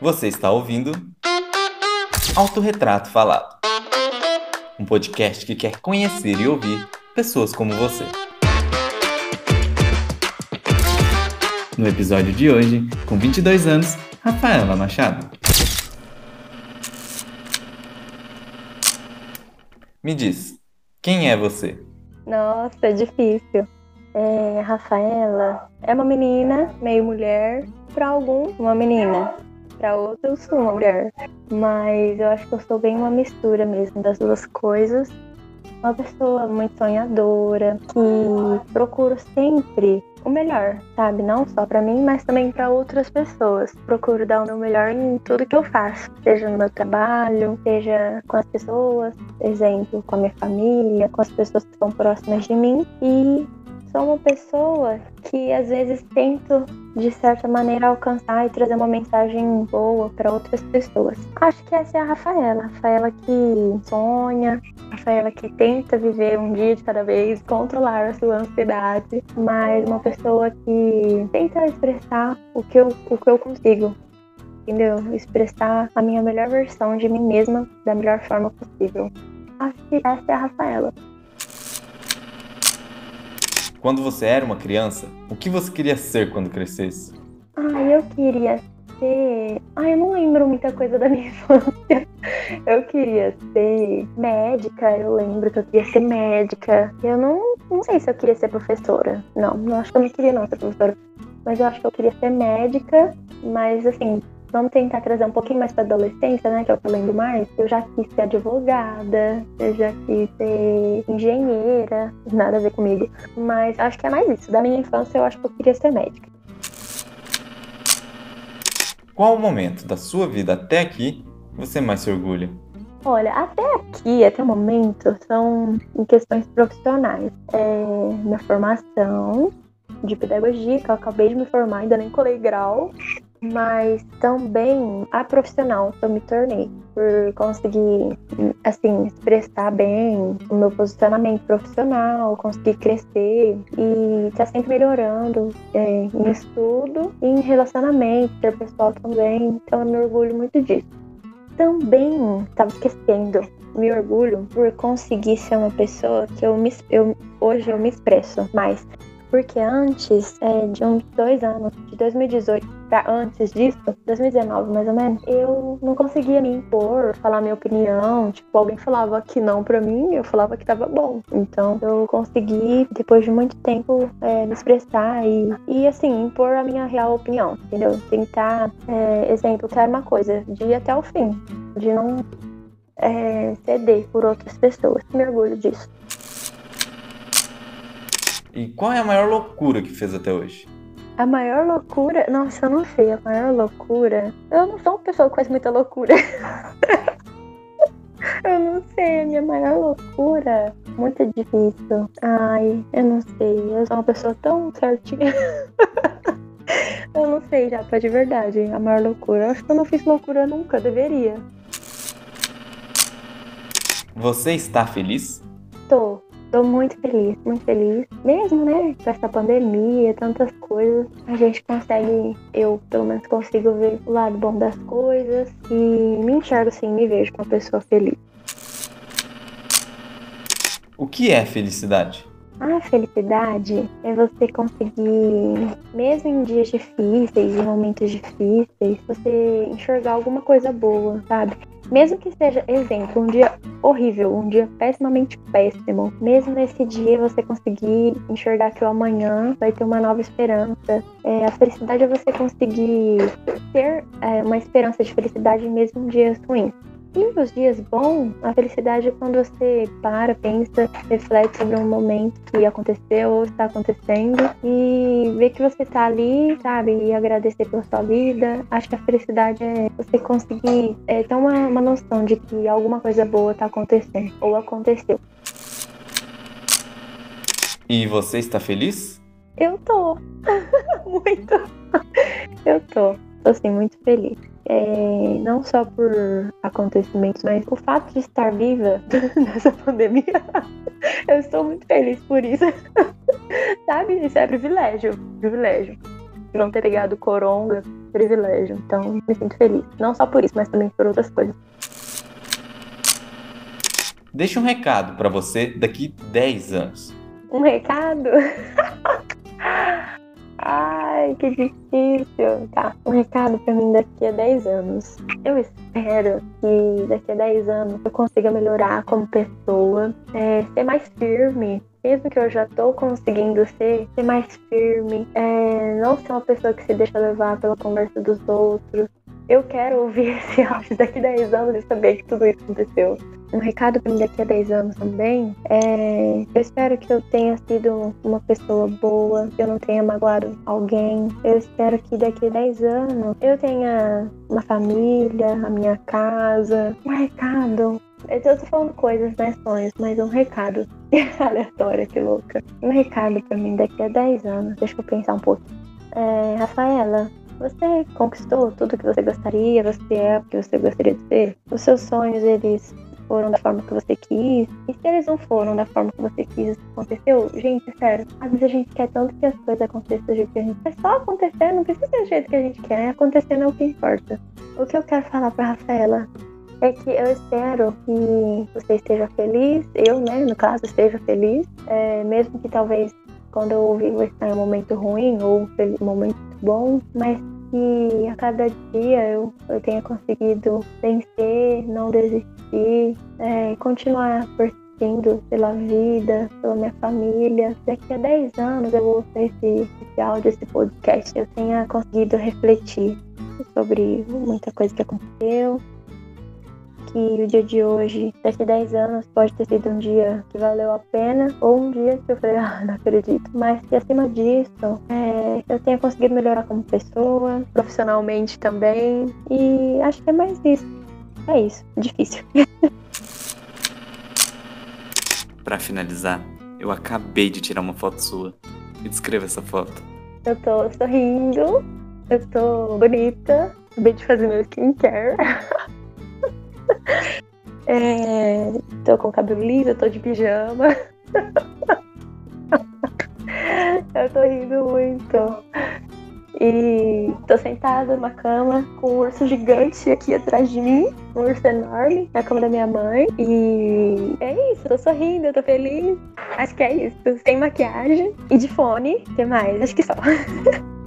Você está ouvindo Autorretrato Falado, um podcast que quer conhecer e ouvir pessoas como você. No episódio de hoje, com 22 anos, Rafaela Machado. Me diz, quem é você? Nossa, é difícil. É, Rafaela é uma menina, meio mulher, para algum, uma menina. Para outros, eu sou uma mulher. Mas eu acho que eu sou bem uma mistura mesmo das duas coisas. Uma pessoa muito sonhadora, que procuro sempre o melhor, sabe? Não só para mim, mas também para outras pessoas. Procuro dar o meu melhor em tudo que eu faço, seja no meu trabalho, seja com as pessoas, exemplo, com a minha família, com as pessoas que estão próximas de mim. E sou uma pessoa que às vezes tento de certa maneira alcançar e trazer uma mensagem boa para outras pessoas. Acho que essa é a Rafaela, Rafaela que sonha, Rafaela que tenta viver um dia de cada vez, controlar a sua ansiedade, mas uma pessoa que tenta expressar o que eu, o que eu consigo. Entendeu? Expressar a minha melhor versão de mim mesma da melhor forma possível. Acho que essa é a Rafaela. Quando você era uma criança, o que você queria ser quando crescesse? Ah, eu queria ser. Ah, eu não lembro muita coisa da minha infância. Eu queria ser médica, eu lembro que eu queria ser médica. Eu não, não sei se eu queria ser professora. Não, não acho que eu não queria não ser professora. Mas eu acho que eu queria ser médica, mas assim, vamos tentar trazer um pouquinho mais para adolescência, né? Que eu lembro mais. Eu já quis ser advogada, eu já quis ser engenheira, nada a ver comigo. Mas acho que é mais isso. Da minha infância, eu acho que eu queria ser médica. Qual o momento da sua vida até aqui você mais se orgulha? Olha, até aqui, até o momento, são em questões profissionais. É, minha formação de pedagogia, que eu acabei de me formar, ainda nem colei grau mas também a profissional que eu me tornei por conseguir assim expressar bem o meu posicionamento profissional, conseguir crescer e estar tá sempre melhorando é, em estudo e em relacionamento pessoal também. Então eu me orgulho muito disso. Também estava esquecendo me orgulho por conseguir ser uma pessoa que eu, me, eu hoje eu me expresso mais porque antes é, de uns dois anos, de 2018 para antes disso, 2019 mais ou menos, eu não conseguia me impor, falar minha opinião. Tipo, alguém falava que não para mim, eu falava que tava bom. Então eu consegui, depois de muito tempo, é, me expressar e, e assim, impor a minha real opinião, entendeu? Tentar, é, exemplo, quero uma coisa, de ir até o fim, de não é, ceder por outras pessoas. Me orgulho disso. E qual é a maior loucura que fez até hoje? A maior loucura? Nossa, eu não sei. A maior loucura. Eu não sou uma pessoa que faz muita loucura. eu não sei. A minha maior loucura. Muito difícil. Ai, eu não sei. Eu sou uma pessoa tão certinha. eu não sei, já, tá de verdade. A maior loucura. Eu acho que eu não fiz loucura nunca. Deveria. Você está feliz? Tô. Tô muito feliz, muito feliz. Mesmo, né? Com essa pandemia, tantas coisas, a gente consegue, eu pelo menos consigo ver o lado bom das coisas e me enxergo assim, me vejo como uma pessoa feliz. O que é felicidade? A felicidade é você conseguir, mesmo em dias difíceis, em momentos difíceis, você enxergar alguma coisa boa, sabe? Mesmo que seja, exemplo, um dia horrível, um dia pessimamente péssimo, mesmo nesse dia você conseguir enxergar que o amanhã vai ter uma nova esperança. É, a felicidade é você conseguir ter é, uma esperança de felicidade mesmo em dias ruins. E nos dias bons, a felicidade é quando você para, pensa, reflete sobre um momento que aconteceu ou está acontecendo e vê que você está ali, sabe? E agradecer pela sua vida. Acho que a felicidade é você conseguir é, ter uma, uma noção de que alguma coisa boa está acontecendo ou aconteceu. E você está feliz? Eu tô. muito. Eu tô. Tô assim, muito feliz é, não só por acontecimentos, mas o fato de estar viva nessa pandemia, eu estou muito feliz por isso. Sabe? Isso é privilégio, privilégio. Não ter pegado coronga privilégio. Então, me sinto feliz. Não só por isso, mas também por outras coisas. Deixa um recado para você daqui 10 anos. Um recado? Ai, que difícil. Tá, um recado pra mim daqui a 10 anos. Eu espero que daqui a 10 anos eu consiga melhorar como pessoa, é, ser mais firme. Mesmo que eu já tô conseguindo ser, ser mais firme, é, não ser uma pessoa que se deixa levar pela conversa dos outros, eu quero ouvir esse áudio daqui a 10 anos e saber que tudo isso aconteceu. Um recado para mim daqui a 10 anos também é: eu espero que eu tenha sido uma pessoa boa, que eu não tenha magoado alguém. Eu espero que daqui a 10 anos eu tenha uma família, a minha casa. Um recado eu tô falando coisas, né? Sonhos, mas um recado. Aleatória, que louca. Um recado pra mim daqui a 10 anos. Deixa eu pensar um pouco. É, Rafaela, você conquistou tudo que você gostaria, você é o que você gostaria de ser. Os seus sonhos, eles foram da forma que você quis. E se eles não foram da forma que você quis, aconteceu? Gente, sério, às vezes a gente quer tanto que as coisas aconteçam do jeito que a gente quer. É só acontecer, não precisa ser do jeito que a gente quer. Acontecendo é o que importa. O que eu quero falar pra Rafaela é que eu espero que você esteja feliz, eu, né, no caso, esteja feliz, é, mesmo que talvez quando eu vai estar em um momento ruim ou um momento bom, mas que a cada dia eu, eu tenha conseguido vencer, não desistir, é, continuar persistindo pela vida, pela minha família. Daqui a 10 anos eu vou ter esse, esse áudio, esse podcast, eu tenha conseguido refletir sobre muita coisa que aconteceu, que o dia de hoje, daqui a 10 anos, pode ter sido um dia que valeu a pena, ou um dia que eu falei, ah, não acredito. Mas que acima disso, é, eu tenha conseguido melhorar como pessoa, profissionalmente também. E acho que é mais isso. É isso, difícil. Para finalizar, eu acabei de tirar uma foto sua. Me descreva essa foto. Eu tô sorrindo, eu tô bonita, acabei de fazer meu skincare. É, tô com o cabelo liso, tô de pijama. eu tô rindo muito. E tô sentada numa cama com um urso gigante aqui atrás de mim. Um urso enorme na cama da minha mãe. E é isso, tô sorrindo, tô feliz. Acho que é isso. Sem maquiagem e de fone. Que mais? Acho que só.